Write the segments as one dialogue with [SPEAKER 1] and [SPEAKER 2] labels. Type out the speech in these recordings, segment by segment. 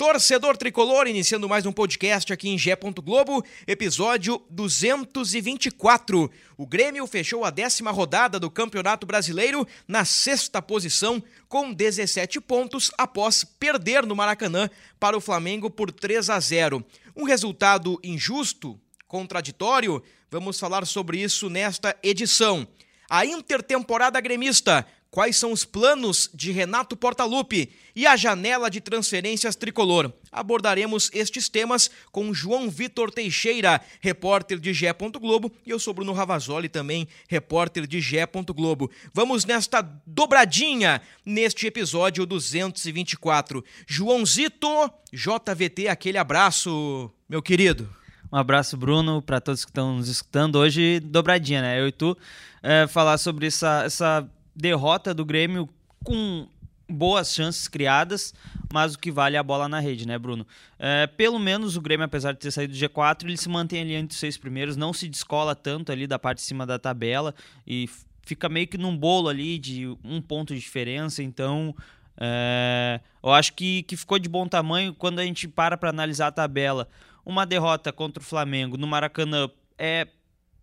[SPEAKER 1] Torcedor Tricolor, iniciando mais um podcast aqui em Gé. Globo, episódio 224. O Grêmio fechou a décima rodada do Campeonato Brasileiro na sexta posição, com 17 pontos, após perder no Maracanã para o Flamengo por 3 a 0. Um resultado injusto, contraditório? Vamos falar sobre isso nesta edição. A intertemporada gremista quais são os planos de Renato Portaluppi e a janela de transferências tricolor. Abordaremos estes temas com João Vitor Teixeira, repórter de Gé. Globo, e eu sou Bruno Ravazoli, também repórter de Gé. Globo. Vamos nesta dobradinha neste episódio 224. Joãozito, JVT, aquele abraço, meu querido.
[SPEAKER 2] Um abraço, Bruno, para todos que estão nos escutando. Hoje, dobradinha, né? Eu e tu, é, falar sobre essa, essa derrota do Grêmio com boas chances criadas, mas o que vale é a bola na rede, né, Bruno? É, pelo menos o Grêmio, apesar de ter saído do G4, ele se mantém ali entre os seis primeiros, não se descola tanto ali da parte de cima da tabela e fica meio que num bolo ali de um ponto de diferença, então é, eu acho que, que ficou de bom tamanho quando a gente para para analisar a tabela. Uma derrota contra o Flamengo no Maracanã é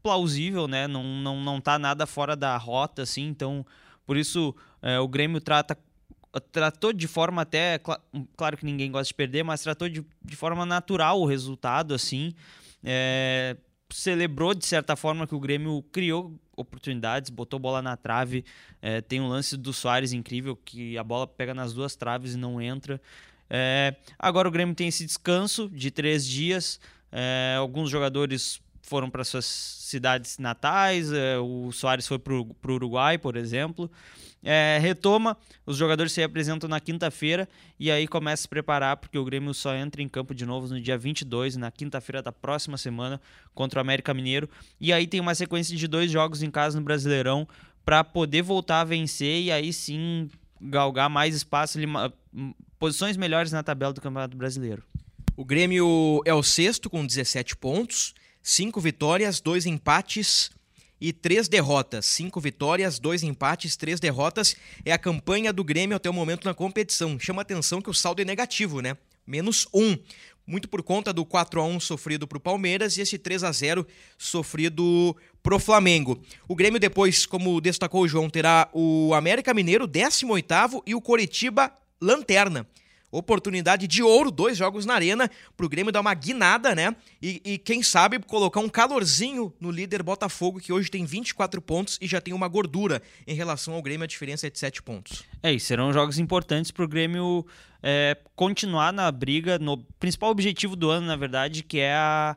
[SPEAKER 2] plausível, né? Não, não, não tá nada fora da rota, assim, então por isso é, o Grêmio trata tratou de forma até claro que ninguém gosta de perder mas tratou de, de forma natural o resultado assim. É, celebrou de certa forma que o Grêmio criou oportunidades botou bola na trave. É, tem um lance do Soares incrível que a bola pega nas duas traves e não entra. É, agora o Grêmio tem esse descanso de três dias. É, alguns jogadores foram para suas cidades natais, é, o Soares foi para o Uruguai, por exemplo. É, retoma, os jogadores se apresentam na quinta-feira e aí começa a se preparar, porque o Grêmio só entra em campo de novo no dia 22, na quinta-feira da próxima semana, contra o América Mineiro. E aí tem uma sequência de dois jogos em casa no Brasileirão para poder voltar a vencer e aí sim galgar mais espaço, posições melhores na tabela do Campeonato Brasileiro.
[SPEAKER 1] O Grêmio é o sexto com 17 pontos cinco vitórias, dois empates e três derrotas. Cinco vitórias, dois empates, três derrotas. É a campanha do Grêmio até o momento na competição. Chama atenção que o saldo é negativo, né? Menos um. Muito por conta do 4 a 1 sofrido para o Palmeiras e esse 3 a 0 sofrido pro Flamengo. O Grêmio depois, como destacou o João, terá o América Mineiro 18º e o Coritiba lanterna oportunidade de ouro, dois jogos na arena, pro Grêmio dar uma guinada, né? E, e, quem sabe colocar um calorzinho no líder Botafogo, que hoje tem 24 pontos e já tem uma gordura em relação ao Grêmio, a diferença é de 7 pontos.
[SPEAKER 2] É, e serão jogos importantes pro Grêmio é, continuar na briga, no principal objetivo do ano, na verdade, que é a.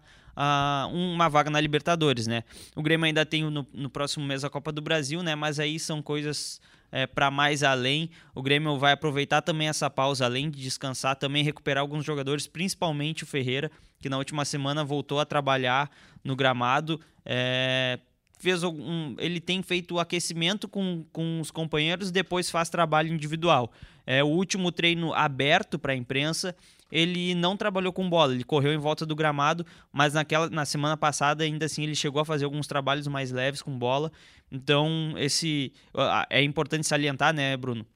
[SPEAKER 2] uma vaga na Libertadores, né? O Grêmio ainda tem no, no próximo mês a Copa do Brasil, né? Mas aí são coisas é, para mais além. O Grêmio vai aproveitar também essa pausa, além de descansar, também recuperar alguns jogadores, principalmente o Ferreira, que na última semana voltou a trabalhar no gramado. É, fez um, ele tem feito o aquecimento com, com os companheiros, depois faz trabalho individual. É o último treino aberto para a imprensa ele não trabalhou com bola, ele correu em volta do gramado, mas naquela na semana passada ainda assim ele chegou a fazer alguns trabalhos mais leves com bola. Então, esse é importante salientar, né, Bruno?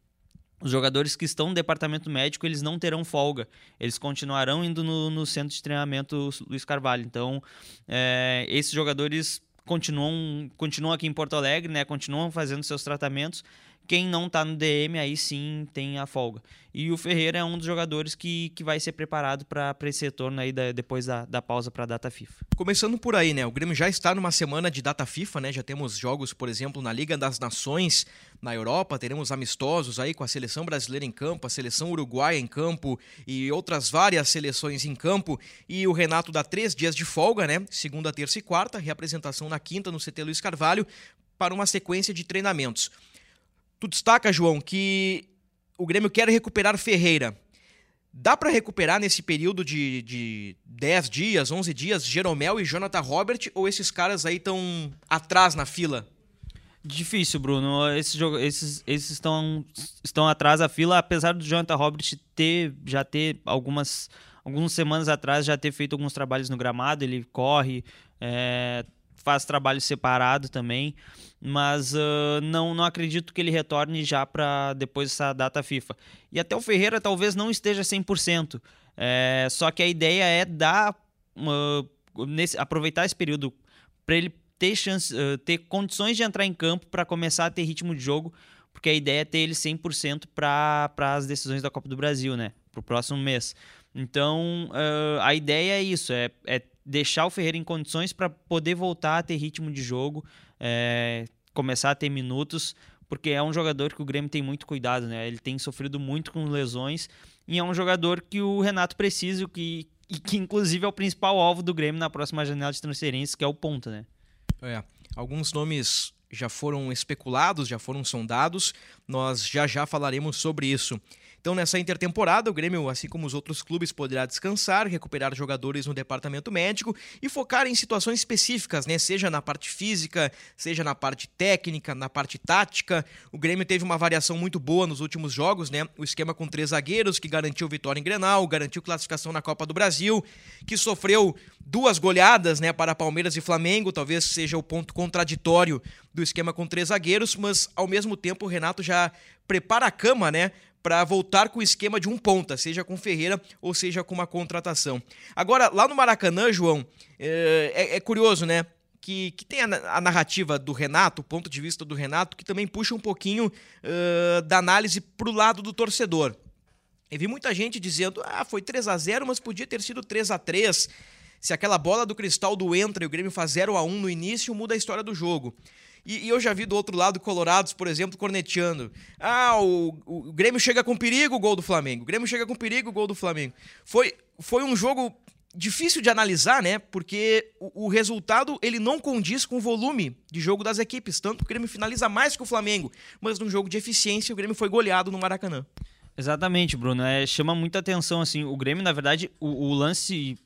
[SPEAKER 2] Os jogadores que estão no departamento médico, eles não terão folga. Eles continuarão indo no, no centro de treinamento Luiz Carvalho. Então, é, esses jogadores continuam, continuam aqui em Porto Alegre, né? Continuam fazendo seus tratamentos Quem não tá no DM, aí sim tem a folga. E o Ferreira é um dos jogadores que, que vai ser preparado para esse retorno aí da, depois da, da pausa para a data FIFA.
[SPEAKER 1] Começando por aí, né? O Grêmio já está numa semana de data FIFA, né? Já temos jogos, por exemplo, na Liga das Nações na Europa, teremos amistosos aí com a seleção brasileira em campo, a seleção uruguaia em campo e outras várias seleções em campo. E o Renato dá três dias de folga, né? Segunda, terça e quarta, reapresentação na quinta no CT Luiz Carvalho, para uma sequência de treinamentos. Tu destaca, João, que o Grêmio quer recuperar Ferreira. Dá para recuperar nesse período de, de 10 dias, 11 dias, Jeromel e Jonathan Robert, ou esses caras aí estão atrás na fila?
[SPEAKER 2] Difícil, Bruno. Esses, esses, esses estão, estão atrás da fila, apesar do Jonathan Robert ter, já ter algumas, algumas semanas atrás já ter feito alguns trabalhos no gramado, ele corre, é, faz trabalho separado também, mas uh, não, não acredito que ele retorne já para depois dessa data FIFA. E até o Ferreira talvez não esteja 100%, é, só que a ideia é dar, uh, nesse, aproveitar esse período para ele ter, chance, uh, ter condições de entrar em campo para começar a ter ritmo de jogo, porque a ideia é ter ele 100% para as decisões da Copa do Brasil, né? Para o próximo mês. Então, a ideia é isso, é, é deixar o Ferreira em condições para poder voltar a ter ritmo de jogo, é, começar a ter minutos, porque é um jogador que o Grêmio tem muito cuidado, né? Ele tem sofrido muito com lesões e é um jogador que o Renato precisa que, e que inclusive é o principal alvo do Grêmio na próxima janela de transferência, que é o ponta, né?
[SPEAKER 1] É, alguns nomes já foram especulados, já foram sondados, nós já já falaremos sobre isso. Então, nessa intertemporada, o Grêmio, assim como os outros clubes, poderá descansar, recuperar jogadores no departamento médico e focar em situações específicas, né? Seja na parte física, seja na parte técnica, na parte tática. O Grêmio teve uma variação muito boa nos últimos jogos, né? O esquema com três zagueiros, que garantiu vitória em Grenal, garantiu classificação na Copa do Brasil, que sofreu duas goleadas, né, para Palmeiras e Flamengo, talvez seja o ponto contraditório do esquema com três zagueiros, mas ao mesmo tempo o Renato já prepara a cama, né, para voltar com o esquema de um ponta, seja com Ferreira ou seja com uma contratação. Agora, lá no Maracanã, João, é, é, é curioso, né? Que, que tem a, a, narrativa do Renato, o ponto de vista do Renato, que também puxa um pouquinho uh, da análise para o lado do torcedor. Eu vi muita gente dizendo: ah, foi 3 a 0 mas podia ter sido 3 a 3 Se aquela bola do cristal do entra e o Grêmio faz 0 a 1 no início, muda a história do jogo. E, e, eu já vi do outro lado Colorados, por exemplo, corneteando. Ah, o, o, Grêmio chega com perigo, o gol do Flamengo. O Grêmio chega com perigo, o gol do Flamengo. Foi, foi um jogo difícil de analisar, né? Porque o, o, resultado ele não condiz com o volume de jogo das equipes. Tanto que o Grêmio finaliza mais que o Flamengo. Mas num jogo de eficiência, o Grêmio foi goleado no Maracanã.
[SPEAKER 2] Exatamente, Bruno. É, chama muita atenção, assim. O Grêmio, na verdade, o, o lance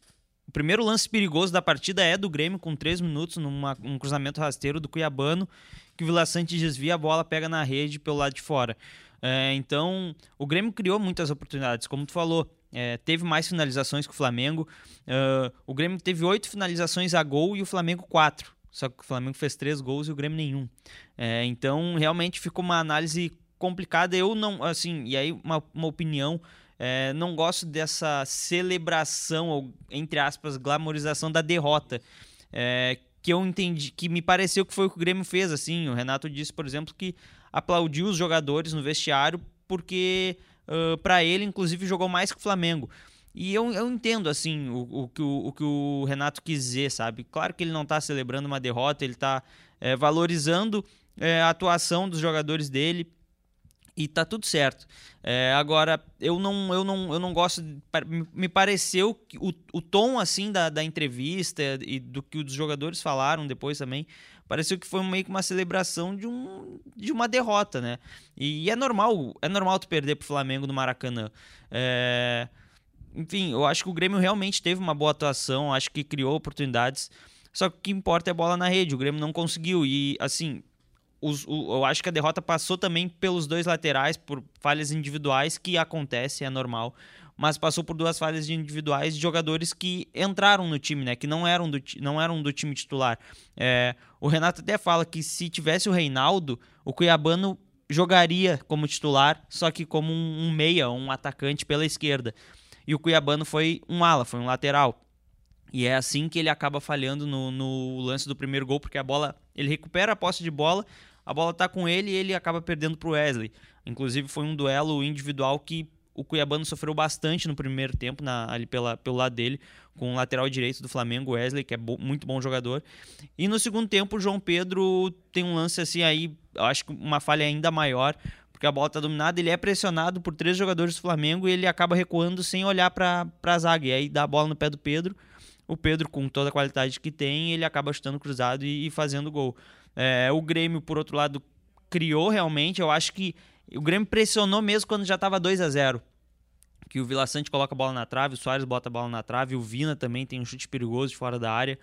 [SPEAKER 2] o primeiro lance perigoso da partida é do Grêmio, com três minutos, num um cruzamento rasteiro do Cuiabano, que o Vila Sante desvia, a bola pega na rede pelo lado de fora. É, então, o Grêmio criou muitas oportunidades, como tu falou. É, teve mais finalizações que o Flamengo. Uh, o Grêmio teve oito finalizações a gol e o Flamengo quatro. Só que o Flamengo fez três gols e o Grêmio nenhum. É, então, realmente ficou uma análise complicada. Eu não, assim, e aí uma, uma opinião é, não gosto dessa celebração, ou entre aspas, glamorização da derrota. É, que eu entendi, que me pareceu que foi o que o Grêmio fez. Assim, o Renato disse, por exemplo, que aplaudiu os jogadores no vestiário porque uh, para ele, inclusive, jogou mais que o Flamengo. E eu, eu entendo, assim, o, o, que o, o que o Renato quis dizer, sabe? Claro que ele não está celebrando uma derrota, ele está é, valorizando é, a atuação dos jogadores dele e tá tudo certo. É, agora, eu não, eu não, eu não gosto. De, me pareceu que o, o tom assim da, da entrevista e do que os jogadores falaram depois também. Pareceu que foi meio que uma celebração de, um, de uma derrota, né? E é normal, é normal tu perder pro Flamengo no Maracanã. É, enfim, eu acho que o Grêmio realmente teve uma boa atuação, acho que criou oportunidades. Só que o que importa é a bola na rede. O Grêmio não conseguiu. E, assim, os, o, eu acho que a derrota passou também pelos dois laterais, por falhas individuais, que acontece, é normal. Mas passou por duas falhas individuais de jogadores que entraram no time, né? Que não eram do, não eram do time titular. É, o Renato até fala que se tivesse o Reinaldo, o Cuiabano jogaria como titular, só que como um, um meia, um atacante pela esquerda. E o Cuiabano foi um ala, foi um lateral. E é assim que ele acaba falhando no, no lance do primeiro gol, porque a bola. Ele recupera a posse de bola, a bola tá com ele e ele acaba perdendo pro Wesley. Inclusive foi um duelo individual que o Cuiabano sofreu bastante no primeiro tempo, na, ali pela, pelo lado dele, com o lateral direito do Flamengo, Wesley, que é bo, muito bom jogador. E no segundo tempo, o João Pedro tem um lance assim aí, eu acho que uma falha ainda maior, porque a bola está dominada, ele é pressionado por três jogadores do Flamengo e ele acaba recuando sem olhar para a zaga. E aí dá a bola no pé do Pedro. O Pedro, com toda a qualidade que tem, ele acaba chutando cruzado e, e fazendo gol. É, o Grêmio, por outro lado, criou realmente. Eu acho que o Grêmio pressionou mesmo quando já estava 2 a 0 que o Vila Sante coloca a bola na trave, o Soares bota a bola na trave, o Vina também tem um chute perigoso de fora da área.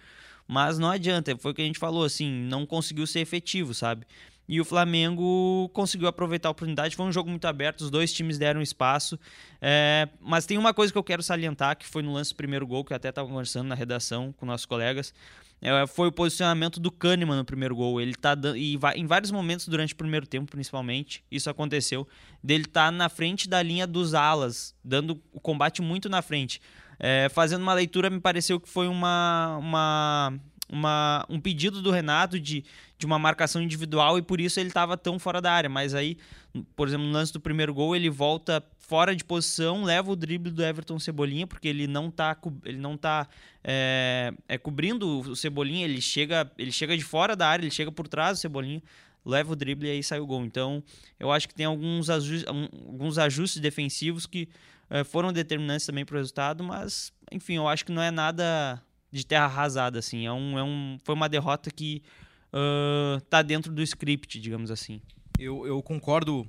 [SPEAKER 2] Mas não adianta, foi o que a gente falou, assim, não conseguiu ser efetivo, sabe? E o Flamengo conseguiu aproveitar a oportunidade. Foi um jogo muito aberto, os dois times deram espaço. É, mas tem uma coisa que eu quero salientar, que foi no lance do primeiro gol, que eu até estava conversando na redação com nossos colegas. É, foi o posicionamento do Kahneman no primeiro gol. Ele tá e vai, em vários momentos durante o primeiro tempo, principalmente, isso aconteceu. Dele tá na frente da linha dos alas, dando o combate muito na frente. É, fazendo uma leitura, me pareceu que foi uma, uma uma, um pedido do Renato de, de uma marcação individual e por isso ele estava tão fora da área. Mas aí, por exemplo, no lance do primeiro gol, ele volta fora de posição, leva o drible do Everton Cebolinha, porque ele não está ele não tá é, é, cobrindo o Cebolinha, ele chega, ele chega de fora da área, ele chega por trás do Cebolinha, leva o drible e aí sai o gol. Então, eu acho que tem alguns ajustes, alguns ajustes defensivos que é, foram determinantes também para o resultado, mas, enfim, eu acho que não é nada de terra arrasada, assim. É um, é um, foi uma derrota que uh, tá dentro do script, digamos assim.
[SPEAKER 1] Eu, eu concordo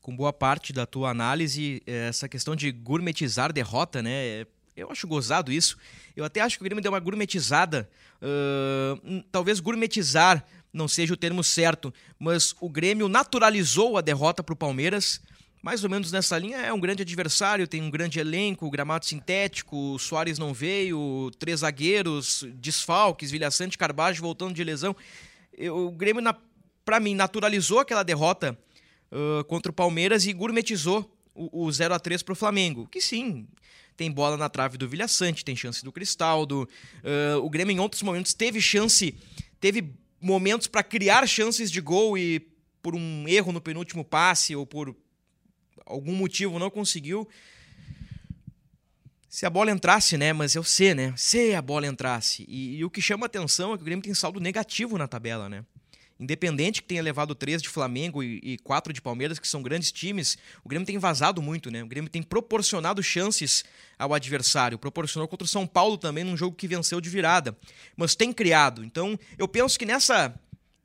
[SPEAKER 1] com boa parte da tua análise. Eh, essa questão de gourmetizar derrota, né? Eu acho gozado isso. Eu até acho que o Grêmio deu uma gourmetizada. Uh, talvez gourmetizar não seja o termo certo, mas o Grêmio naturalizou a derrota para o Palmeiras mais ou menos nessa linha. É um grande adversário, tem um grande elenco, gramado sintético, o Soares não veio, três zagueiros, desfalques, Vilha Sante, Carbajo voltando de lesão. O Grêmio, para mim, naturalizou aquela derrota uh, contra o Palmeiras e gourmetizou o, o 0 a 3 para o Flamengo. Que sim, tem bola na trave do Vilha Sante, tem chance do Cristaldo. Uh, o Grêmio, em outros momentos, teve chance, teve momentos para criar chances de gol e por um erro no penúltimo passe ou por algum motivo não conseguiu. Se a bola entrasse, né? Mas eu sei, né? Se a bola entrasse. E, e, o que chama atenção é que o Grêmio tem saldo negativo na tabela, né? Independente que tenha levado três de Flamengo e, e quatro de Palmeiras, que são grandes times, o Grêmio tem vazado muito, né? O Grêmio tem proporcionado chances ao adversário. Proporcionou contra o São Paulo também num jogo que venceu de virada. Mas tem criado. Então, eu penso que nessa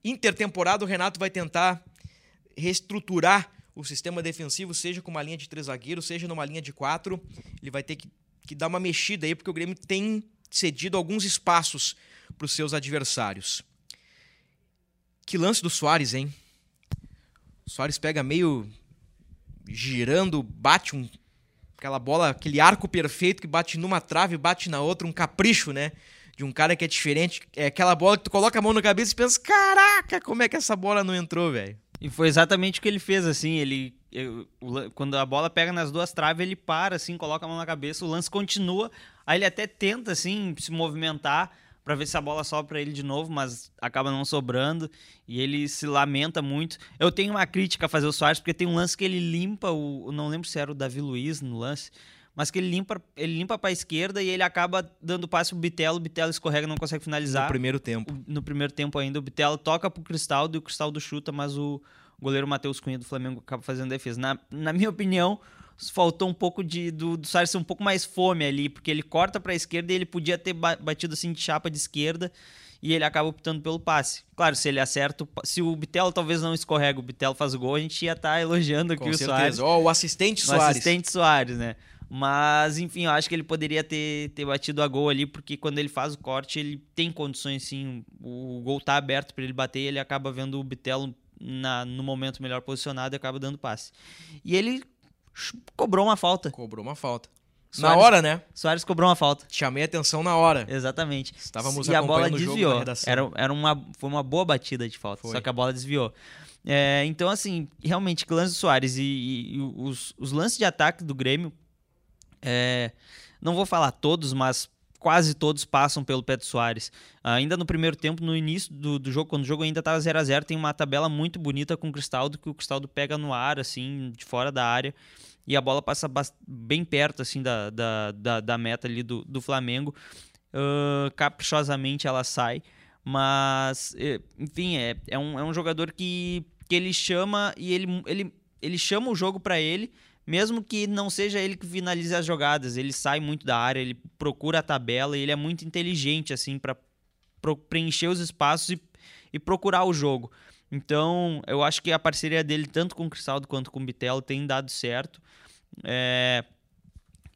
[SPEAKER 1] intertemporada o Renato vai tentar reestruturar o sistema defensivo, seja com uma linha de três zagueiros, seja numa linha de quatro, ele vai ter que, que dar uma mexida aí, porque o Grêmio tem cedido alguns espaços para os seus adversários. Que lance do Soares, hein? O Soares pega meio girando, bate um, aquela bola, aquele arco perfeito que bate numa trave, bate na outra, um capricho, né? De um cara que é diferente. É aquela bola que tu coloca a mão na cabeça e pensa: caraca, como é que essa bola não entrou, velho?
[SPEAKER 2] E foi exatamente o que ele fez, assim, ele... Eu, quando a bola pega nas duas traves, ele para, assim, coloca a mão na cabeça, o lance continua, aí ele até tenta, assim, se movimentar para ver se a bola sobe para ele de novo, mas acaba não sobrando e ele se lamenta muito. Eu tenho uma crítica a fazer o Soares, porque tem um lance que ele limpa, o, não lembro se era o Davi Luiz no lance, mas que ele limpa, ele limpa para a esquerda e ele acaba dando passe pro Bitelo, o Bitelo escorrega, não consegue finalizar.
[SPEAKER 1] No primeiro tempo.
[SPEAKER 2] no primeiro tempo ainda, o Bitelo toca pro Cristaldo e o Cristaldo chuta, mas o goleiro Matheus Cunha do Flamengo acaba fazendo defesa. Na, na minha opinião, faltou um pouco de do, do Soares ser um pouco mais fome ali, porque ele corta para a esquerda e ele podia ter batido assim de chapa de esquerda e ele acaba optando pelo passe. Claro, se ele acerta, se o Bitelo talvez não escorrega, o Bitelo faz o gol, a gente ia estar tá elogiando aqui Com o certeza. Soares.
[SPEAKER 1] Oh, o assistente Soares.
[SPEAKER 2] O assistente Soares, né? Mas, enfim, eu acho que ele poderia ter, ter batido a gol ali, porque quando ele faz o corte, ele tem condições, sim. O gol tá aberto para ele bater e ele acaba vendo o Bitelo na, no momento melhor posicionado e acaba dando passe. E ele cobrou uma falta.
[SPEAKER 1] Cobrou uma falta. Soares, na hora, né?
[SPEAKER 2] Soares cobrou uma falta.
[SPEAKER 1] Chamei a atenção na hora.
[SPEAKER 2] Exatamente.
[SPEAKER 1] Estávamos e a bola desviou.
[SPEAKER 2] Era, era uma, foi uma boa batida de falta, foi. só que a bola desviou. É, então, assim, realmente, lance do Soares e, e, e os, os lances de ataque do Grêmio é, não vou falar todos, mas quase todos passam pelo pé do Soares. Ainda no primeiro tempo, no início do, do jogo, quando o jogo ainda estava 0 a 0 tem uma tabela muito bonita com o Cristaldo, que o Cristaldo pega no ar, assim, de fora da área, e a bola passa bem perto, assim, da, da, da, da meta ali do, do Flamengo. Uh, caprichosamente ela sai, mas, eh, enfim, é, é, um, é um jogador que, que ele chama e ele, ele, ele chama o jogo para ele, mesmo que não seja ele que finalize as jogadas, ele sai muito da área, ele procura a tabela e ele é muito inteligente assim para preencher os espaços e, e, procurar o jogo. Então, eu acho que a parceria dele, tanto com o Cristaldo quanto com o Bitelo, tem dado certo. É,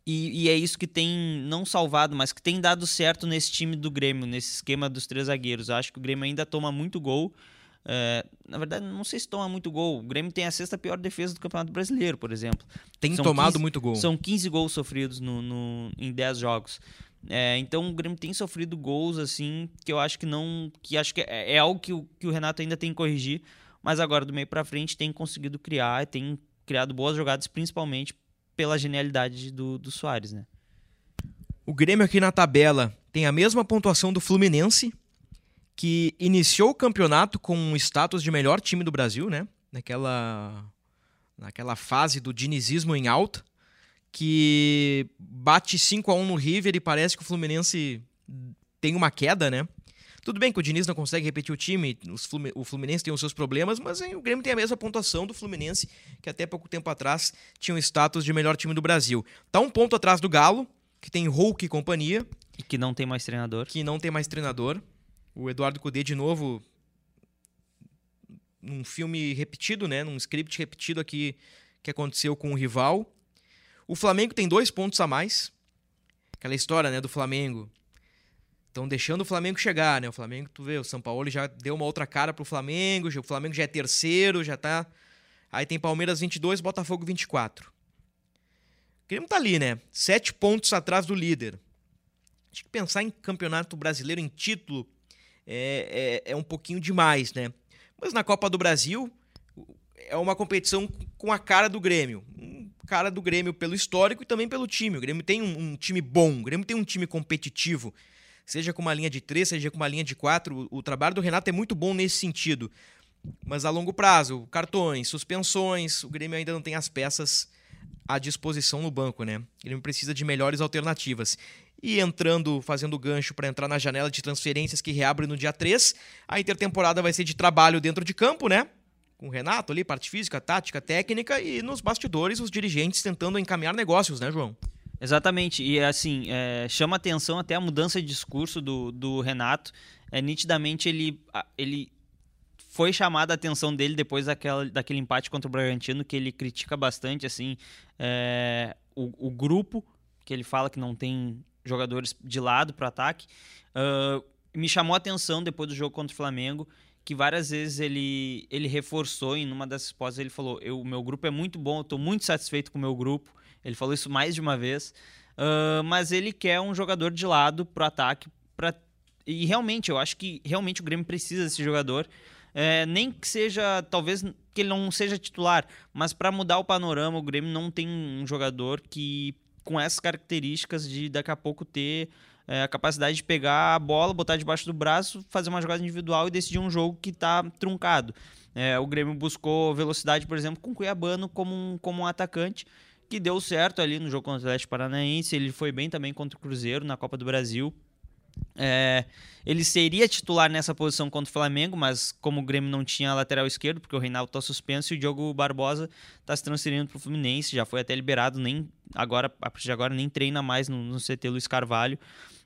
[SPEAKER 2] e, e, é isso que tem não salvado, mas que tem dado certo nesse time do Grêmio, nesse esquema dos três zagueiros. Eu acho que o Grêmio ainda toma muito gol. É, na verdade, não sei se toma muito gol. O Grêmio tem a sexta pior defesa do Campeonato Brasileiro, por exemplo.
[SPEAKER 1] Tem são tomado 15, muito gol.
[SPEAKER 2] São 15 gols sofridos no, no em 10 jogos. É, então o Grêmio tem sofrido gols assim que eu acho que não. que acho que é, é algo que o, que o Renato ainda tem que corrigir. Mas agora, do meio para frente, tem conseguido criar, tem criado boas jogadas, principalmente pela genialidade do, do Soares, né?
[SPEAKER 1] O Grêmio aqui na tabela tem a mesma pontuação do Fluminense, que iniciou o campeonato com um status de melhor time do Brasil, né? Naquela, naquela fase do dinizismo em alta, que bate 5 a 1 no River e parece que o Fluminense tem uma queda, né? Tudo bem que o Diniz não consegue repetir o time, o Fluminense tem os seus problemas, mas o Grêmio tem a mesma pontuação do Fluminense, que até pouco tempo atrás tinha o status de melhor time do Brasil. Tá um ponto atrás do Galo, que tem Hulk e companhia.
[SPEAKER 2] E que não tem mais treinador.
[SPEAKER 1] Que não tem mais treinador. O Eduardo Cudê, de novo, num filme repetido, né? Num script repetido aqui que aconteceu com o rival. O Flamengo tem dois pontos a mais. Aquela história, né, do Flamengo. Estão deixando o Flamengo chegar, né? O Flamengo, tu vê, o São Paulo já deu uma outra cara pro Flamengo, o Flamengo já é terceiro, já tá. Aí tem Palmeiras 22, Botafogo 24. O Grêmio tá ali, né? Sete pontos atrás do líder. Acho que pensar em campeonato brasileiro, em título, é, é, é um pouquinho demais, né? Mas na Copa do Brasil é uma competição com a cara do Grêmio. Cara do Grêmio pelo histórico e também pelo time. O Grêmio tem um, um time bom, o Grêmio tem um time competitivo. Seja com uma linha de três, seja com uma linha de quatro. O, o trabalho do Renato é muito bom nesse sentido. Mas a longo prazo, cartões, suspensões, o Grêmio ainda não tem as peças à disposição no banco, né? O Grêmio precisa de melhores alternativas e entrando, fazendo gancho para entrar na janela de transferências que reabre no dia 3. A intertemporada vai ser de trabalho dentro de campo, né? Com o Renato ali, parte física, tática, técnica e nos bastidores os dirigentes tentando encaminhar negócios, né, João?
[SPEAKER 2] Exatamente, e assim, é, chama atenção até a mudança de discurso do, do Renato. É, nitidamente ele, ele foi chamada a atenção dele depois daquela, daquele empate contra o Bragantino, que ele critica bastante assim é, o, o grupo, que ele fala que não tem jogadores de lado para ataque. Uh, me chamou a atenção depois do jogo contra o Flamengo que várias vezes ele, ele reforçou em uma das respostas ele falou o meu grupo é muito bom estou muito satisfeito com o meu grupo. Ele falou isso mais de uma vez. Uh, mas ele quer um jogador de lado para o ataque pra... e realmente eu acho que realmente o Grêmio precisa desse jogador. É, nem que seja talvez que ele não seja titular mas para mudar o panorama o Grêmio não tem um jogador que com essas características de daqui a pouco ter é, a capacidade de pegar a bola, botar debaixo do braço, fazer uma jogada individual e decidir um jogo que está truncado. É, o Grêmio buscou velocidade, por exemplo, com o Cuiabano como um, como um atacante, que deu certo ali no jogo contra o Atlético Paranaense. Ele foi bem também contra o Cruzeiro na Copa do Brasil. É, ele seria titular nessa posição contra o Flamengo, mas como o Grêmio não tinha lateral esquerdo, porque o Reinaldo está suspenso e o Diogo Barbosa está se transferindo para o Fluminense, já foi até liberado, nem agora, a partir de agora nem treina mais no, no CT Luiz Carvalho.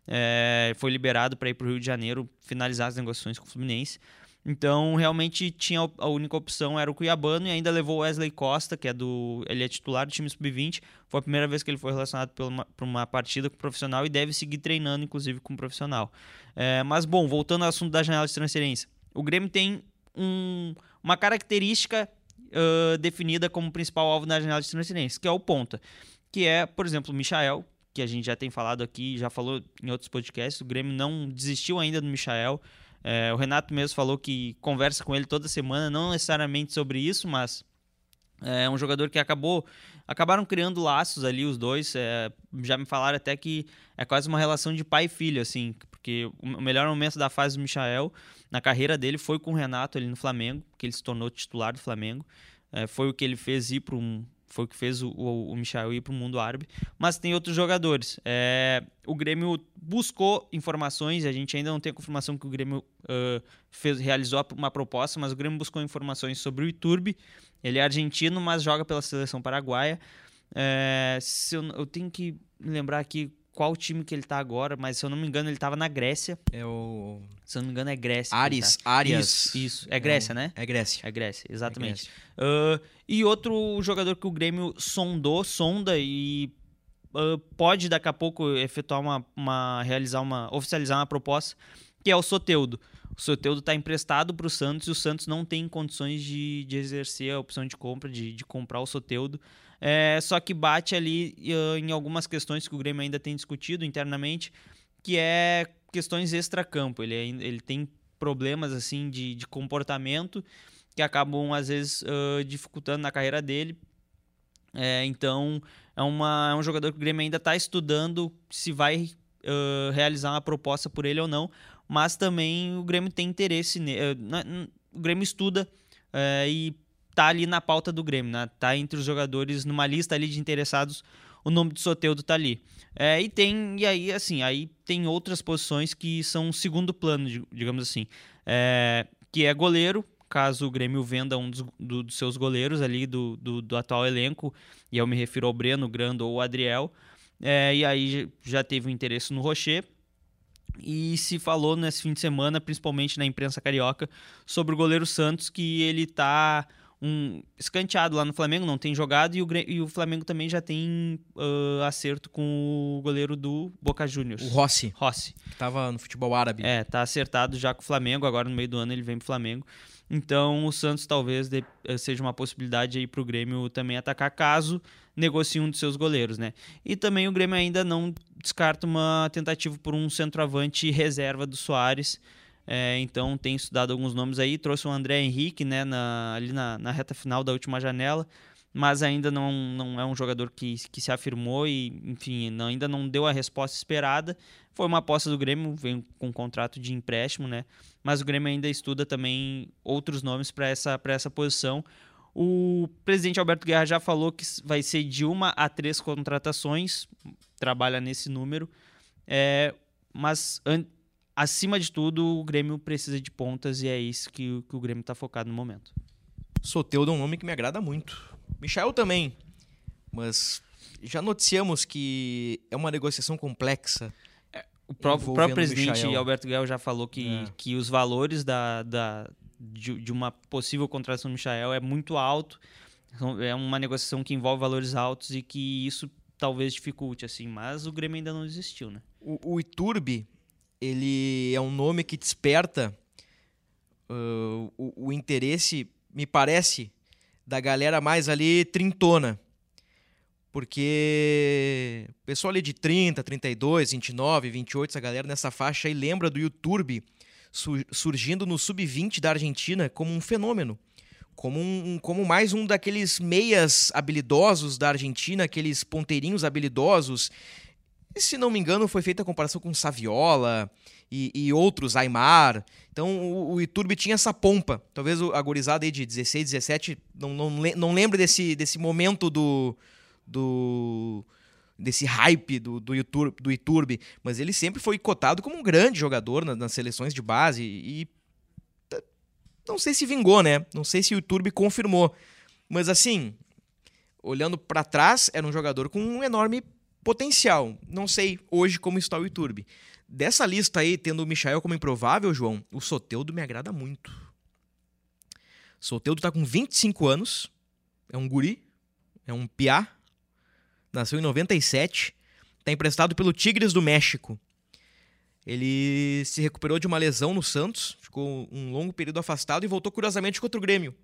[SPEAKER 2] É, foi liberado para ir para o Rio de Janeiro finalizar as negociações com o Fluminense. Então, realmente tinha a única opção era o Cuiabano e ainda levou Wesley Costa, que é do, ele é titular do time sub-20. Foi a primeira vez que ele foi relacionado para uma, uma partida com o profissional e deve seguir treinando, inclusive, com o profissional. É, mas, bom, voltando ao assunto da janela de transferência. O Grêmio tem um, uma característica uh, definida como principal alvo na janela de transferência, que é o ponta. Que é, por exemplo, o Michael, que a gente já tem falado aqui, já falou em outros podcasts. O Grêmio não desistiu ainda do Michael. É, o Renato mesmo falou que conversa com ele toda semana, não necessariamente sobre isso, mas É um jogador que acabou acabaram criando laços ali os dois. É, já me falaram até que é quase uma relação de pai e filho, assim, porque o melhor momento da fase do Michael na carreira dele foi com o Renato ali no Flamengo, que ele se tornou titular do Flamengo. É, foi o que ele fez ir para um foi o que fez o, o, o Michel ir para o mundo árabe. Mas tem outros jogadores. É, o Grêmio buscou informações, a gente ainda não tem a confirmação que o Grêmio uh, fez, realizou uma proposta, mas o Grêmio buscou informações sobre o Iturbe. Ele é argentino, mas joga pela seleção paraguaia. É, eu, eu tenho que lembrar aqui qual time que ele tá agora, mas se eu não me engano, ele tava na Grécia.
[SPEAKER 1] É o.
[SPEAKER 2] Se eu não me engano, é Grécia.
[SPEAKER 1] Ares,
[SPEAKER 2] tá.
[SPEAKER 1] Arias.
[SPEAKER 2] Isso, isso. É Grécia,
[SPEAKER 1] é,
[SPEAKER 2] né?
[SPEAKER 1] É Grécia.
[SPEAKER 2] É Grécia, exatamente. É Grécia. Uh, e outro jogador que o Grêmio sondou, sonda e uh, pode daqui a pouco efetuar uma, uma. realizar uma. oficializar uma proposta, que é o Soteudo. O Soteudo está emprestado para o Santos e o Santos não tem condições de, de exercer a opção de compra, de, de comprar o Soteudo. É, só que bate ali uh, em algumas questões que o Grêmio ainda tem discutido internamente, que é questões extra-campo. Ele, é, ele tem problemas assim de, de comportamento que acabam, às vezes, uh, dificultando na carreira dele. É, então, é, uma, é um jogador que o Grêmio ainda está estudando se vai uh, realizar uma proposta por ele ou não, mas também o Grêmio tem interesse. Uh, o Grêmio estuda e tá ali na pauta do Grêmio, né? Tá entre os jogadores numa lista ali de interessados, o nome do Soteudo tá ali. É, e tem e aí assim, aí tem outras posições que são segundo plano, digamos assim, é, que é goleiro, caso o Grêmio venda um dos, do, dos seus goleiros ali do, do, do, atual elenco, e eu me refiro ao Breno, Grando ou Adriel, é, e aí já teve um interesse no Rocher, e se falou nesse fim de semana, principalmente na imprensa carioca, sobre o goleiro Santos, que ele tá um escanteado lá no Flamengo, não tem jogado, e o, e o Flamengo também já tem uh, acerto com o goleiro do Boca Juniors.
[SPEAKER 1] O Rossi.
[SPEAKER 2] Rossi.
[SPEAKER 1] Que tava no futebol árabe.
[SPEAKER 2] É, tá acertado já com o Flamengo, agora no meio do ano ele vem pro Flamengo. Então o Santos talvez de, eh, seja uma possibilidade aí pro Grêmio também atacar caso negocie um dos seus goleiros, né? E também o Grêmio ainda não descarta uma tentativa por um centroavante reserva do Soares, é, então tem estudado alguns nomes aí, trouxe o André Henrique né, na, ali na, na, reta final da última janela, mas ainda não, não é um jogador que, que se afirmou e, enfim, não, ainda não deu a resposta esperada. Foi uma aposta do Grêmio, vem com um contrato de empréstimo, né? Mas o Grêmio ainda estuda também outros nomes para essa, essa posição. O presidente Alberto Guerra já falou que vai ser de uma a três contratações, trabalha nesse número. É, mas acima de tudo, o Grêmio precisa de pontas e é isso que, que o Grêmio está focado no momento.
[SPEAKER 1] Soteudo é um nome que me agrada muito. Michael também, mas já noticiamos que é uma negociação complexa.
[SPEAKER 2] É, o próprio, próprio presidente Alberto Guel já falou que, é. que os valores da, da, de, de uma possível contratação do Michael é muito alto. É uma negociação que envolve valores altos e que isso talvez dificulte, assim, mas o Grêmio ainda não desistiu, né?
[SPEAKER 1] O, o Iturbe, ele é um nome que desperta uh, o, o, interesse, me parece, da galera mais ali trintona. Porque o pessoal ali de 30, 32, 29, 28, essa galera nessa faixa aí lembra do YouTube surgindo no sub-20 da Argentina como um fenômeno. Como, um, como mais um daqueles meias habilidosos da Argentina, aqueles ponteirinhos habilidosos e, se não me engano, foi feita a comparação com Saviola e, e outros, Aymar. Então o, o Iturbe tinha essa pompa. Talvez a gorizada aí de 16, 17 não, não, não desse, desse momento do, do desse hype do, do, YouTube, do Iturbe, mas ele sempre foi cotado como um grande jogador nas, nas seleções de base e não sei se vingou, né? Não sei se o Iturbe confirmou. Mas assim, olhando para trás, era um jogador com um enorme Potencial, não sei hoje como está o YouTube. Dessa lista aí, tendo o Michael como improvável, João, o Soteudo me agrada muito. Soteudo tá com 25 anos, é um guri, é um piá, nasceu em 97, tá emprestado pelo Tigres do México. Ele se recuperou de uma lesão no Santos, ficou um longo período afastado e voltou curiosamente contra o Grêmio.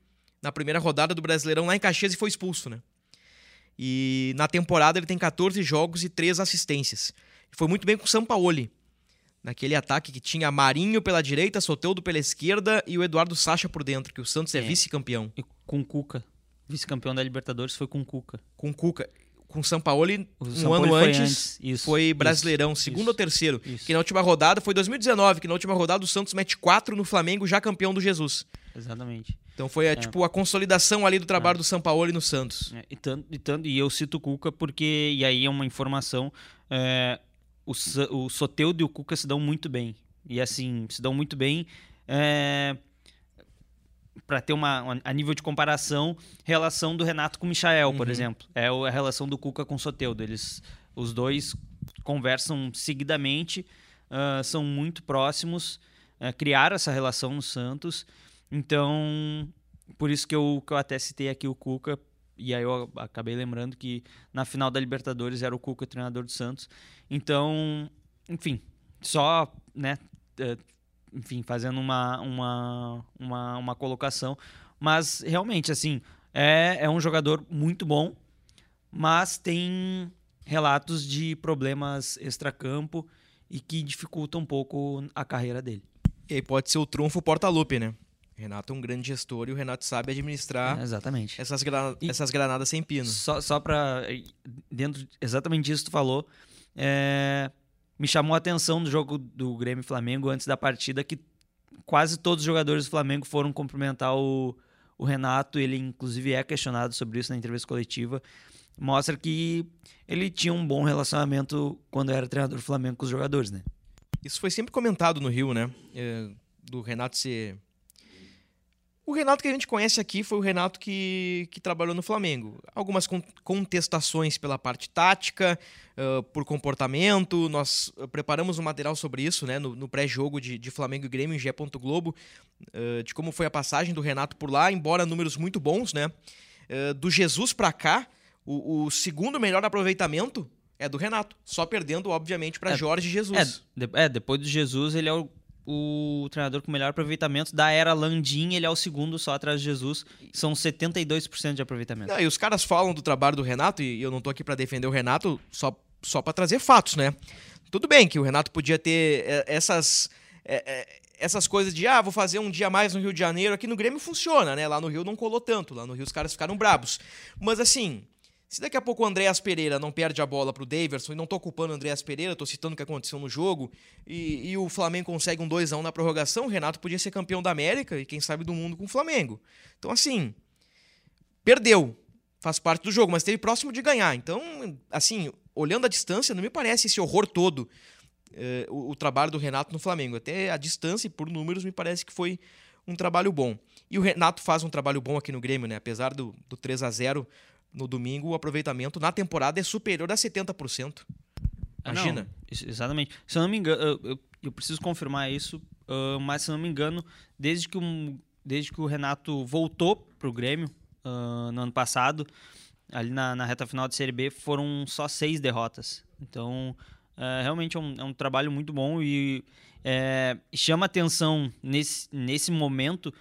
[SPEAKER 1] Na primeira rodada do Brasileirão lá em Caxias e foi expulso, né? E na temporada ele tem 14 jogos e 3 assistências. Foi muito bem com o Sampaoli. Naquele ataque que tinha Marinho pela direita, Soteudo pela esquerda e o Eduardo Sacha por dentro, que o Santos é, é. vice-campeão.
[SPEAKER 2] E com Cuca. vice-campeão da Libertadores foi com o Cuca.
[SPEAKER 1] Com Cuca. Com Sampaoli,
[SPEAKER 2] O
[SPEAKER 1] um ano antes,
[SPEAKER 2] antes, isso,
[SPEAKER 1] foi
[SPEAKER 2] isso,
[SPEAKER 1] Brasileirão, segundo
[SPEAKER 2] isso,
[SPEAKER 1] ou terceiro.
[SPEAKER 2] isso.
[SPEAKER 1] Que na última rodada, foi 2019, que na última rodada o Santos mete 4 no Flamengo, já campeão do Jesus.
[SPEAKER 2] Exatamente.
[SPEAKER 1] Então foi, é. tipo, a consolidação ali do trabalho do Sampaoli no Santos.
[SPEAKER 2] É, e, tanto, e, tanto, e eu cito o Cuca porque, e aí é uma informação, é, o, o Soteudo e o Cuca se dão muito bem. E assim, se dão muito bem é, para ter uma, a nível de comparação, relação do Renato com o Michael, por exemplo. É a relação do Cuca com o Soteudo. Eles, os dois conversam seguidamente, ah, são muito próximos, ah, criaram essa relação no Santos. Então, por isso que eu, que eu até citei aqui o Cuca, e aí eu acabei lembrando que na final da Libertadores era o Cuca treinador do Santos. Então, enfim, só, né, eh, enfim, fazendo uma, uma, uma, uma colocação. Mas, realmente, assim, é, é um jogador muito bom, mas tem relatos de problemas extracampo e que dificultam um pouco a carreira dele.
[SPEAKER 1] E aí pode ser o trunfo porta-lupe, né? Renato é um grande gestor e o Renato sabe administrar
[SPEAKER 2] É, exatamente.
[SPEAKER 1] essas, gra-
[SPEAKER 2] E-
[SPEAKER 1] essas granadas sem pino.
[SPEAKER 2] Só, só para dentro exatamente disso que tu falou, é, me chamou a atenção do jogo do Grêmio Flamengo antes da partida que quase todos os jogadores do Flamengo foram cumprimentar o, o Renato. Ele inclusive é questionado sobre isso na entrevista coletiva. Mostra que ele tinha um bom relacionamento quando era treinador do Flamengo com os jogadores, né?
[SPEAKER 1] Isso foi sempre comentado no Rio, né? É, do Renato ser. O Renato que a gente conhece aqui foi o Renato que, que trabalhou no Flamengo. Algumas con- contestações pela parte tática, ah, por comportamento. Nós preparamos um material sobre isso né, no, no pré-jogo de, de Flamengo e Grêmio em Gé. Globo, ah, de como foi a passagem do Renato por lá, embora números muito bons, né? Ah, do Jesus pra cá, o, o segundo melhor aproveitamento é do Renato. Só perdendo, obviamente, para
[SPEAKER 2] É,
[SPEAKER 1] Jorge Jesus.
[SPEAKER 2] É, de- é, depois do Jesus, ele é o, o treinador com melhor aproveitamento. Da era Landim, ele é o segundo só atrás de Jesus. São 72% de aproveitamento.
[SPEAKER 1] Não, e os caras falam do trabalho do Renato, e eu não tô aqui pra defender o Renato, só, só para trazer fatos, né? Tudo bem que o Renato podia ter é, essas. é, é, essas coisas de, ah, vou fazer um dia mais no Rio de Janeiro. Aqui no Grêmio funciona, né? Lá no Rio não colou tanto. Lá no Rio os caras ficaram brabos. Mas assim, se daqui a pouco o Andréas Pereira não perde a bola pro Daverson, e não tô culpando o Andréas Pereira, tô citando o que aconteceu no jogo, e, e o Flamengo consegue um 2x1 na prorrogação, o Renato podia ser campeão da América e quem sabe do mundo com o Flamengo. Então, assim, perdeu. Faz parte do jogo, mas esteve próximo de ganhar. Então, assim, olhando a distância, não me parece esse horror todo eh, o, o trabalho do Renato no Flamengo. Até a distância e por números me parece que foi um trabalho bom. E o Renato faz um trabalho bom aqui no Grêmio, né? Apesar do, do 3 a 0 no domingo, o aproveitamento na temporada é superior a 70%.
[SPEAKER 2] Ah,
[SPEAKER 1] Imagina.
[SPEAKER 2] exatamente. Se eu não me engano, eu, eu- eu preciso confirmar isso, ah, mas se eu não me engano, desde que, um- desde que o Renato voltou pro Grêmio ah, no ano passado, ali na, na reta final da Série B, foram só seis derrotas. Então, ah, realmente é um, é um trabalho muito bom e é, chama atenção nesse, nesse momento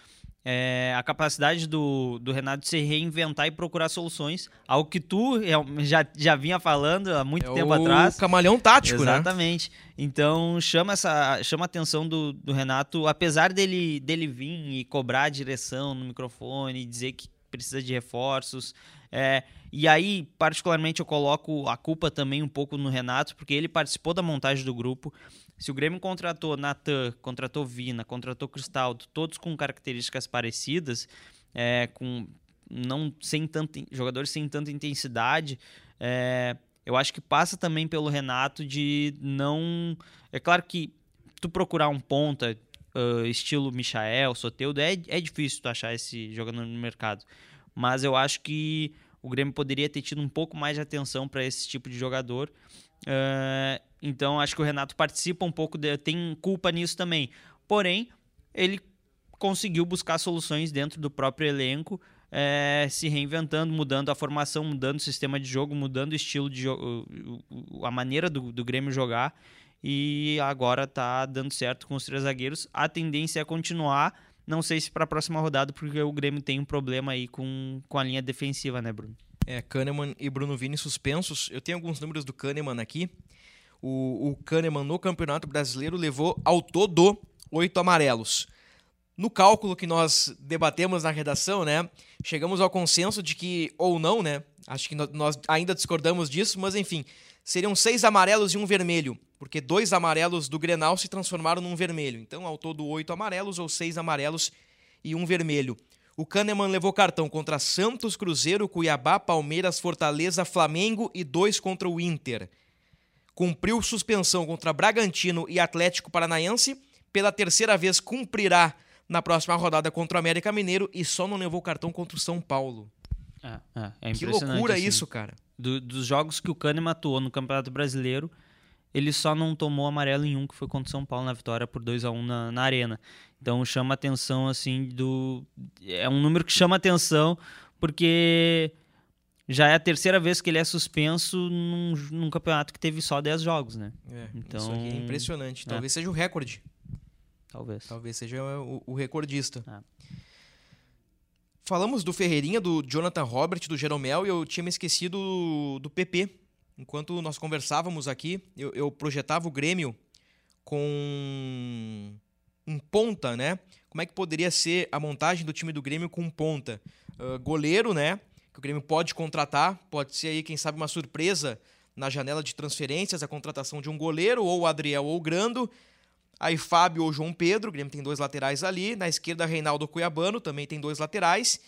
[SPEAKER 2] é, a capacidade do, do Renato de se reinventar e procurar soluções, algo que tu já, já vinha falando há muito
[SPEAKER 1] É
[SPEAKER 2] tempo
[SPEAKER 1] o
[SPEAKER 2] atrás.
[SPEAKER 1] camaleão tático, né?
[SPEAKER 2] Exatamente. Então chama essa chama a atenção do, do Renato, apesar dele dele vir e cobrar a direção no microfone, dizer que precisa de reforços. é, e aí, particularmente, eu coloco a culpa também um pouco no Renato, porque ele participou da montagem do grupo. Se o Grêmio contratou Natan, contratou Vina, contratou Cristaldo, todos com características parecidas, é, com não sem tanto jogadores sem tanta intensidade, é, eu acho que passa também pelo Renato de não. É claro que tu procurar um ponta ah, estilo Michael, Soteudo, é, é difícil tu achar esse jogador no mercado. Mas eu acho que o Grêmio poderia ter tido um pouco mais de atenção para esse tipo de jogador. Ah, então acho que o Renato participa um pouco, de, tem culpa nisso também. Porém, ele conseguiu buscar soluções dentro do próprio elenco, eh, se reinventando, mudando a formação, mudando o sistema de jogo, mudando o estilo de jogo, a maneira do, do Grêmio jogar. E agora tá dando certo com os três zagueiros. A tendência é continuar. Não sei se para a próxima rodada, porque o Grêmio tem um problema aí com, com a linha defensiva, né, Bruno?
[SPEAKER 1] É, Kahneman e Bruno Vini suspensos. Eu tenho alguns números do Kahneman aqui. O, o Kahneman no Campeonato Brasileiro levou ao todo oito amarelos. no cálculo que nós debatemos na redação, né, chegamos ao consenso de que, ou não, né, acho que nós ainda discordamos disso, mas enfim, seriam seis amarelos e um vermelho, porque dois amarelos do Grenal se transformaram num vermelho. Então, ao todo, oito amarelos ou seis amarelos e um vermelho. O Kahneman levou cartão contra Santos, Cruzeiro, Cuiabá, Palmeiras, Fortaleza, Flamengo e dois contra o Inter. Cumpriu suspensão contra Bragantino e Atlético Paranaense. Pela terceira vez, cumprirá na próxima rodada contra o América Mineiro e só não levou cartão contra o São Paulo.
[SPEAKER 2] É, é, é
[SPEAKER 1] que loucura assim, isso, cara.
[SPEAKER 2] Do, dos jogos que o Kahneman atuou no Campeonato Brasileiro, ele só não tomou amarelo em um, que foi contra o São Paulo na vitória por 2 a 1 na, na Arena. Então chama atenção, assim, do. É um número que chama atenção, porque já é a terceira vez que ele é suspenso num, num campeonato que teve só 10 jogos, né?
[SPEAKER 1] É, então, isso é impressionante. É. Talvez é. seja o recorde.
[SPEAKER 2] Talvez.
[SPEAKER 1] Talvez seja o, o recordista. É. Falamos do Ferreirinha, do Jonathan Robert, do Jeromel, e eu tinha me esquecido do, do PP. Enquanto nós conversávamos aqui, eu, eu projetava o Grêmio com um ponta, né? Como é que poderia ser a montagem do time do Grêmio com um ponta? Uh, goleiro, né? Que o Grêmio pode contratar, pode ser aí, quem sabe, uma surpresa na janela de transferências, a contratação de um goleiro, ou Adriel ou Grando. Aí Fábio ou João Pedro, o Grêmio tem dois laterais ali. Na esquerda, Reinaldo Cuiabano, também tem dois laterais.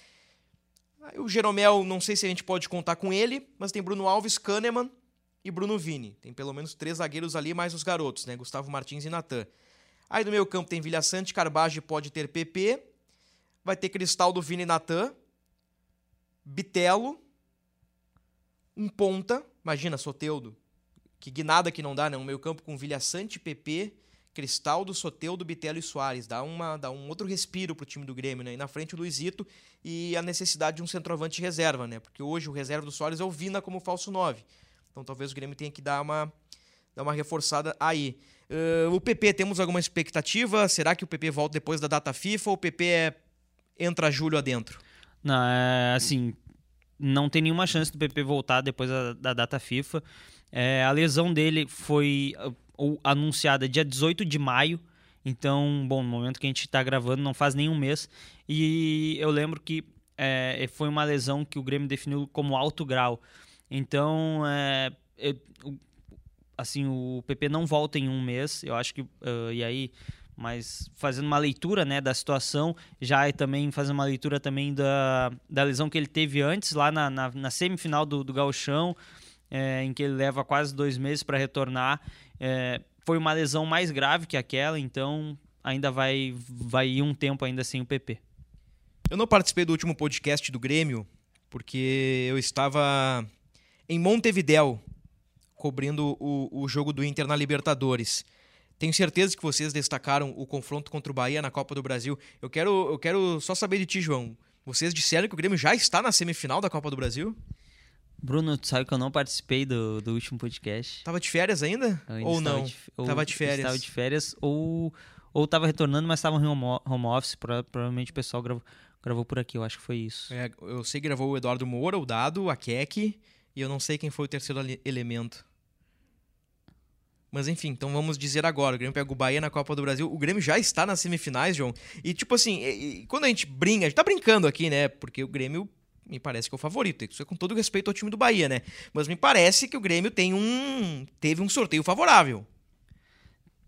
[SPEAKER 1] Aí o Jeromel, não sei se a gente pode contar com ele, mas tem Bruno Alves, Kahneman e Bruno Vini. Tem pelo menos três zagueiros ali, mais os garotos, né? Gustavo Martins e Natan. Aí no meio campo tem Vilha Sante, Carbage pode ter PP. Vai ter Cristal Vini Natan. Bitelo. Um ponta. Imagina, Soteudo. Que guinada que não dá, né? Um meio campo com Vilha Sante, PP Cristaldo, Soteudo, Bitelo e Soares. Dá, uma, dá um outro respiro pro time do Grêmio, né? E na frente o Luizito e a necessidade de um centroavante reserva, né? Porque hoje o reserva do Soares é o Vina como falso 9. Então talvez o Grêmio tenha que dar uma, dar uma reforçada aí. Uh, o PP, temos alguma expectativa? Será que o PP volta depois da data FIFA ou o PP é, entra julho adentro?
[SPEAKER 2] Não, é assim, não tem nenhuma chance do PP voltar depois da, da data FIFA. É, a lesão dele foi ou anunciada dia 18 de maio. Então, bom, no momento que a gente está gravando, não faz nenhum mês. E eu lembro que é, foi uma lesão que o Grêmio definiu como alto grau. Então, é, eu, assim, o PP não volta em um mês. Eu acho que. Uh, e aí, mas fazendo uma leitura né, da situação, já e também fazendo uma leitura também da, da lesão que ele teve antes, lá na, na, na semifinal do, do Gauchão, é, em que ele leva quase dois meses para retornar. É, foi uma lesão mais grave que aquela, então ainda vai, vai ir um tempo ainda sem o PP.
[SPEAKER 1] Eu não participei do último podcast do Grêmio, porque eu estava em Montevidéu, cobrindo o, o jogo do Inter na Libertadores. Tenho certeza que vocês destacaram o confronto contra o Bahia na Copa do Brasil. Eu quero, eu quero só saber de ti, João. Vocês disseram que o Grêmio já está na semifinal da Copa do Brasil?
[SPEAKER 2] Bruno, tu sabe que eu não participei do, do último podcast.
[SPEAKER 1] Tava de férias ainda? ainda ou não? De, ou tava de férias.
[SPEAKER 2] Estava de férias ou, ou tava retornando, mas estava em home, home office. Provavelmente o pessoal gravou, gravou por aqui, eu acho que foi isso.
[SPEAKER 1] É, eu sei que gravou o Eduardo Moura, o Dado, a Keck, e eu não sei quem foi o terceiro elemento. Mas enfim, então vamos dizer agora. O Grêmio pega o Bahia na Copa do Brasil. O Grêmio já está nas semifinais, João. E tipo assim, e, e quando a gente brinca, a gente tá brincando aqui, né? Porque o Grêmio me parece que é o favorito. Isso é com todo respeito ao time do Bahia, né? Mas me parece que o Grêmio tem um teve um sorteio favorável.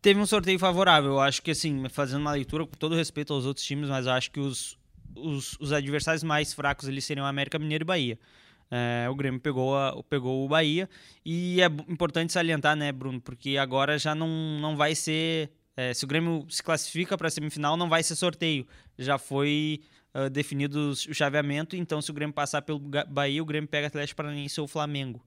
[SPEAKER 2] Teve um sorteio favorável. Eu acho que, assim, fazendo uma leitura com todo respeito aos outros times, mas eu acho que os, os, os adversários mais fracos ali seriam América Mineiro e Bahia. É, o Grêmio pegou, a, pegou o Bahia. E é importante salientar, né, Bruno? Porque agora já não, não vai ser. É, se o Grêmio se classifica para a semifinal, não vai ser sorteio. Já foi uh, definido o chaveamento. Então, se o Grêmio passar pelo Bahia, o Grêmio pega Atlético Paranaense ou Flamengo.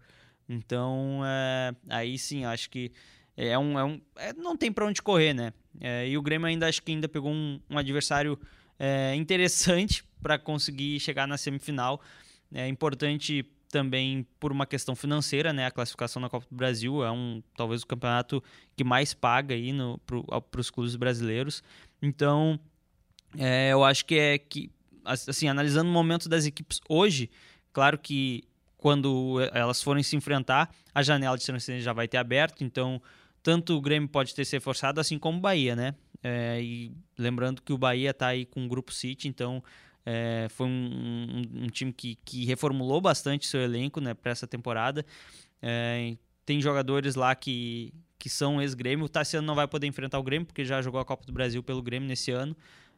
[SPEAKER 2] Então, é, aí sim, acho que é um. É um é, não tem para onde correr, né? É, e o Grêmio ainda acho que ainda pegou um, um adversário é, interessante para conseguir chegar na semifinal. É importante também por uma questão financeira, né? A classificação na Copa do Brasil é um talvez o campeonato que mais paga aí para os clubes brasileiros. Então, é, eu acho que é que assim, analisando o momento das equipes hoje, claro que quando elas forem se enfrentar, a janela de transferência já vai ter aberto, então tanto o Grêmio pode ter se reforçado, assim como o Bahia, né? É, e lembrando que o Bahia está aí com o Grupo City, então é, foi um, um, um, time que, que reformulou bastante seu elenco né, para essa temporada. É, tem jogadores lá que, que são ex-Grêmio. O Tassiano não vai poder enfrentar o Grêmio, porque já jogou a Copa do Brasil pelo Grêmio nesse ano.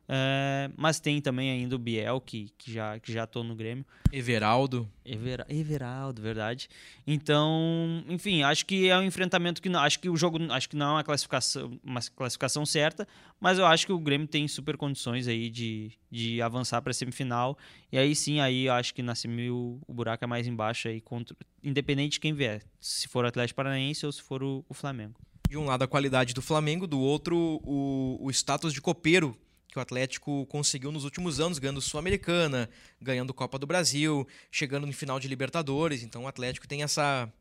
[SPEAKER 2] É, mas tem também ainda o Biel, que, que já que já estou no Grêmio.
[SPEAKER 1] Everaldo.
[SPEAKER 2] Ever, Everaldo, verdade. Então, enfim, acho que é um enfrentamento que não. Acho que o jogo. Acho que não é uma classificação, uma classificação certa, mas eu acho que o Grêmio tem super condições aí de, de avançar para a semifinal. E aí sim, aí eu acho que na semi o, o buraco é mais embaixo aí, contra, independente de quem vier. Se for o Atlético Paranaense ou se for o, o Flamengo.
[SPEAKER 1] De um lado a qualidade do Flamengo, do outro o, o status de copeiro que o Atlético conseguiu nos últimos anos, ganhando Sul-Americana, ganhando Copa do Brasil, chegando no final de Libertadores. Então o Atlético tem essa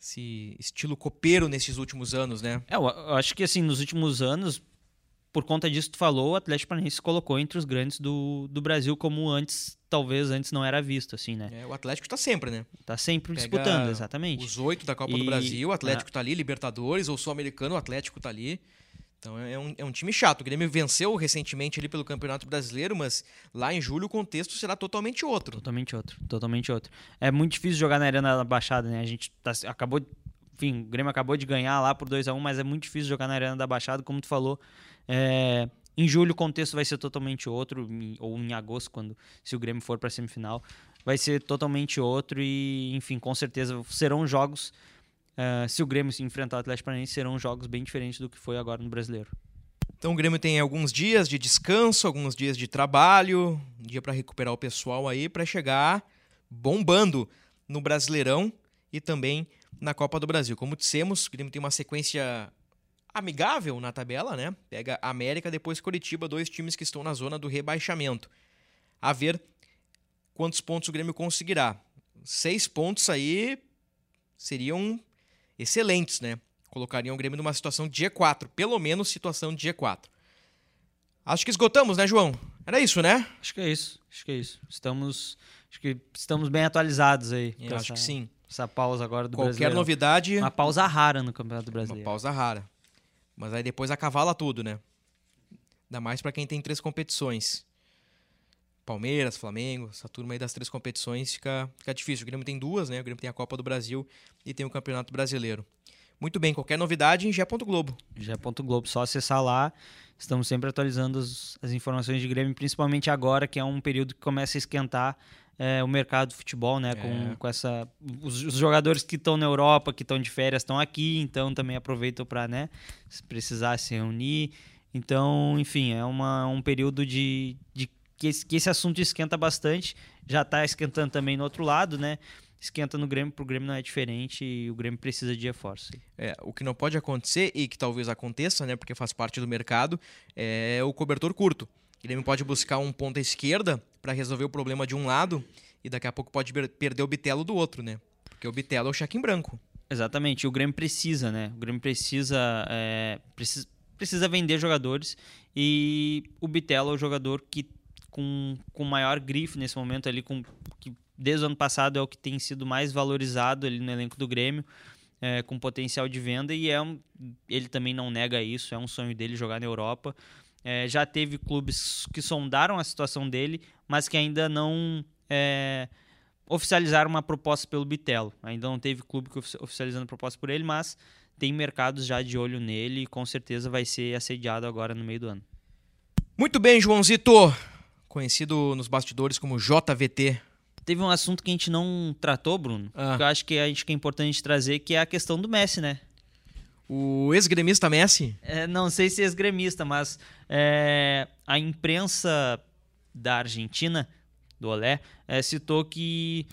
[SPEAKER 1] esse estilo copeiro nesses últimos anos, né?
[SPEAKER 2] É, eu acho que assim, nos últimos anos, por conta disso que tu falou, o Atlético Paranaense se colocou entre os grandes do, do Brasil, como antes, talvez antes não era visto, assim, né?
[SPEAKER 1] É, o Atlético está sempre, né?
[SPEAKER 2] Tá sempre Pega disputando, exatamente.
[SPEAKER 1] Os oito da Copa e, do Brasil, o Atlético está ali, Libertadores, ou Sul-Americano, o Atlético está ali. Então é um, é um time chato. O Grêmio venceu recentemente ali pelo Campeonato Brasileiro, mas lá em julho o contexto será totalmente outro.
[SPEAKER 2] Totalmente outro, totalmente outro. É muito difícil jogar na Arena da Baixada, né? A gente tá, acabou, enfim, o Grêmio acabou de ganhar lá por 2 a 1 mas é muito difícil jogar na Arena da Baixada, como tu falou. É, em julho o contexto vai ser totalmente outro, ou em agosto, quando se o Grêmio for para a semifinal, vai ser totalmente outro e, enfim, com certeza serão jogos Uh, se o Grêmio se enfrentar o Atlético Paranaense, serão jogos bem diferentes do que foi agora no Brasileiro.
[SPEAKER 1] Então o Grêmio tem alguns dias de descanso, alguns dias de trabalho, um dia para recuperar o pessoal aí, para chegar bombando no Brasileirão e também na Copa do Brasil. Como dissemos, o Grêmio tem uma sequência amigável na tabela, né? Pega América, depois Curitiba, dois times que estão na zona do rebaixamento. A ver quantos pontos o Grêmio conseguirá. Seis pontos aí seriam excelentes, né? Colocariam o Grêmio numa situação de G4, pelo menos situação de G4. Acho que esgotamos, né, João? Era isso, né?
[SPEAKER 2] Acho que é isso. Acho que é isso. Estamos, acho que estamos bem atualizados aí.
[SPEAKER 1] Eu acho
[SPEAKER 2] essa,
[SPEAKER 1] que sim.
[SPEAKER 2] Essa pausa agora do
[SPEAKER 1] Qualquer novidade.
[SPEAKER 2] Uma pausa rara no Campeonato Brasileiro.
[SPEAKER 1] Uma pausa rara. Mas aí depois acavala tudo, né? Ainda mais para quem tem três competições. Palmeiras, Flamengo, essa turma aí das três competições fica, fica difícil. O Grêmio tem duas, né? O Grêmio tem a Copa do Brasil e tem o Campeonato Brasileiro. Muito bem, qualquer novidade em Gé.globo.
[SPEAKER 2] Gé.globo, só acessar lá. Estamos sempre atualizando as, as, informações de Grêmio, principalmente agora, que é um período que começa a esquentar é, o mercado de futebol, né? É. Com, com essa. Os, os jogadores que estão na Europa, que estão de férias, estão aqui, então também aproveitam para, né? Se precisar se reunir. Então, enfim, é uma, um período de, de que esse, que esse assunto esquenta bastante, já está esquentando também no outro lado, né? Esquenta no Grêmio, para o Grêmio não é diferente e o Grêmio precisa de reforço.
[SPEAKER 1] É, o que não pode acontecer e que talvez aconteça, né, porque faz parte do mercado, é o cobertor curto. O Grêmio pode buscar um ponta esquerda para resolver o problema de um lado e daqui a pouco pode perder o bitelo do outro, né? Porque o bitelo é o cheque em branco.
[SPEAKER 2] Exatamente, o Grêmio precisa, né? O Grêmio precisa, é, precisa, precisa vender jogadores e o Bitelo é o jogador que com, com maior grife nesse momento ali, com, que desde o ano passado é o que tem sido mais valorizado ali no elenco do Grêmio, é, com potencial de venda, e é um, ele também não nega isso, é um sonho dele jogar na Europa. É, já teve clubes que sondaram a situação dele, mas que ainda não é, oficializaram uma proposta pelo Bitelo. Ainda não teve clube que oficializando proposta por ele, mas tem mercados já de olho nele e com certeza vai ser assediado agora no meio do ano.
[SPEAKER 1] Muito bem, Joãozito conhecido nos bastidores como JVT.
[SPEAKER 2] Teve um assunto que a gente não tratou, Bruno, ah. que eu acho que, acho que é importante trazer, que é a questão do Messi, né?
[SPEAKER 1] O ex-gremista Messi?
[SPEAKER 2] É, não sei se ex-gremista, mas é, a imprensa da Argentina, do Olé, é, citou que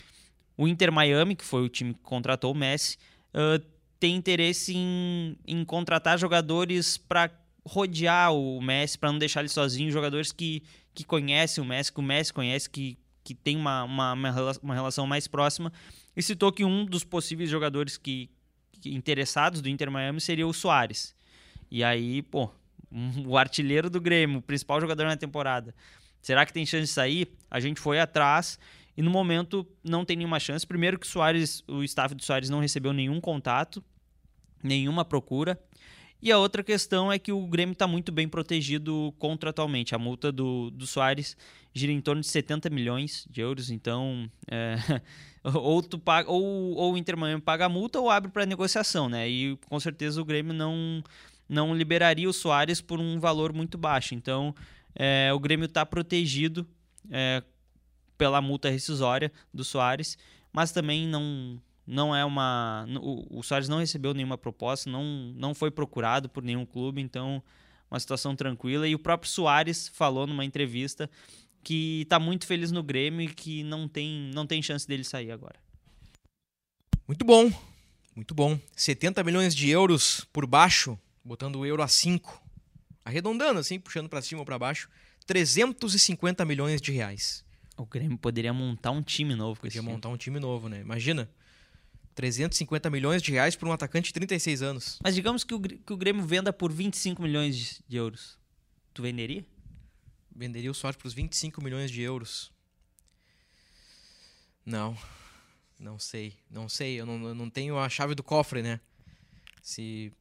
[SPEAKER 2] o Inter Miami, que foi o time que contratou o Messi, uh, tem interesse em, em contratar jogadores para rodear o Messi, para não deixar ele sozinho, jogadores que, que conhecem o Messi, que o Messi conhece, que, que tem uma, uma, uma relação mais próxima, e citou que um dos possíveis jogadores que, que interessados do Inter Miami seria o Soares. E aí, pô, o artilheiro do Grêmio, o principal jogador na temporada. Será que tem chance de sair? A gente foi atrás e no momento não tem nenhuma chance. Primeiro que o Soares, o staff do Soares não recebeu nenhum contato, nenhuma procura. E a outra questão é que o Grêmio está muito bem protegido contratualmente. A multa do, do Soares gira em torno de 70 milhões de euros, então é, ou, tu paga, ou, ou o Inter Miami paga a multa ou abre para negociação, né? E com certeza o Grêmio não, não liberaria o Soares por um valor muito baixo. Então é, o Grêmio está protegido é, pela multa rescisória do Soares, mas também não não é uma. O, o Soares não recebeu nenhuma proposta, não, não foi procurado por nenhum clube, então uma situação tranquila. E o próprio Soares falou numa entrevista que está muito feliz no Grêmio e que não tem, não tem chance dele sair agora.
[SPEAKER 1] Muito bom, muito bom. 70 milhões de euros por baixo, botando o euro a 5. Arredondando assim, puxando para cima ou para baixo, 350 milhões de reais.
[SPEAKER 2] O Grêmio poderia montar um time novo.
[SPEAKER 1] Poderia montar um time novo, né? Imagina. 350 milhões de reais por um atacante de 36 anos.
[SPEAKER 2] Mas digamos que o, que o Grêmio venda por 25 milhões de, de euros. Tu venderia?
[SPEAKER 1] Venderia o Soares por 25 milhões de euros. Não. Não sei. Não sei. Eu não, eu não tenho a chave do cofre, né? Se.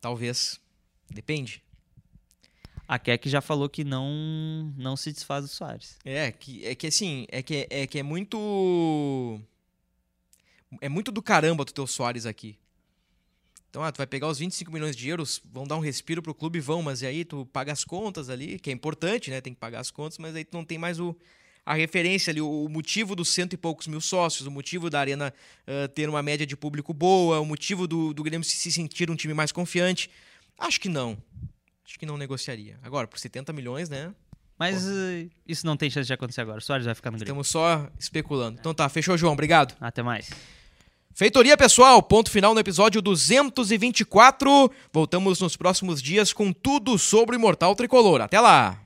[SPEAKER 1] Talvez. Depende.
[SPEAKER 2] A Keck já falou que não não se desfaz do Soares.
[SPEAKER 1] É, que, é que assim, é que, é que é muito é muito do caramba tu ter o Soares aqui. Então, ah, tu vai pegar os 25 milhões de euros, vão dar um respiro pro clube, vão, mas e aí tu paga as contas ali, que é importante, né? Tem que pagar as contas, mas aí tu não tem mais o, a referência ali, o, motivo dos cento e poucos mil sócios, o motivo da Arena uh, ter uma média de público boa, o motivo do, do Grêmio se, se sentir um time mais confiante. Acho que não. Acho que não negociaria. Agora, por 70 milhões, né?
[SPEAKER 2] Mas uh, isso não tem chance de acontecer agora. O Soares vai ficar no Grêmio.
[SPEAKER 1] Estamos só especulando. Então tá, fechou, João. Obrigado.
[SPEAKER 2] Até mais.
[SPEAKER 1] Feitoria, pessoal. Ponto final no episódio 224. Voltamos nos próximos dias com tudo sobre o Imortal Tricolor. Até lá!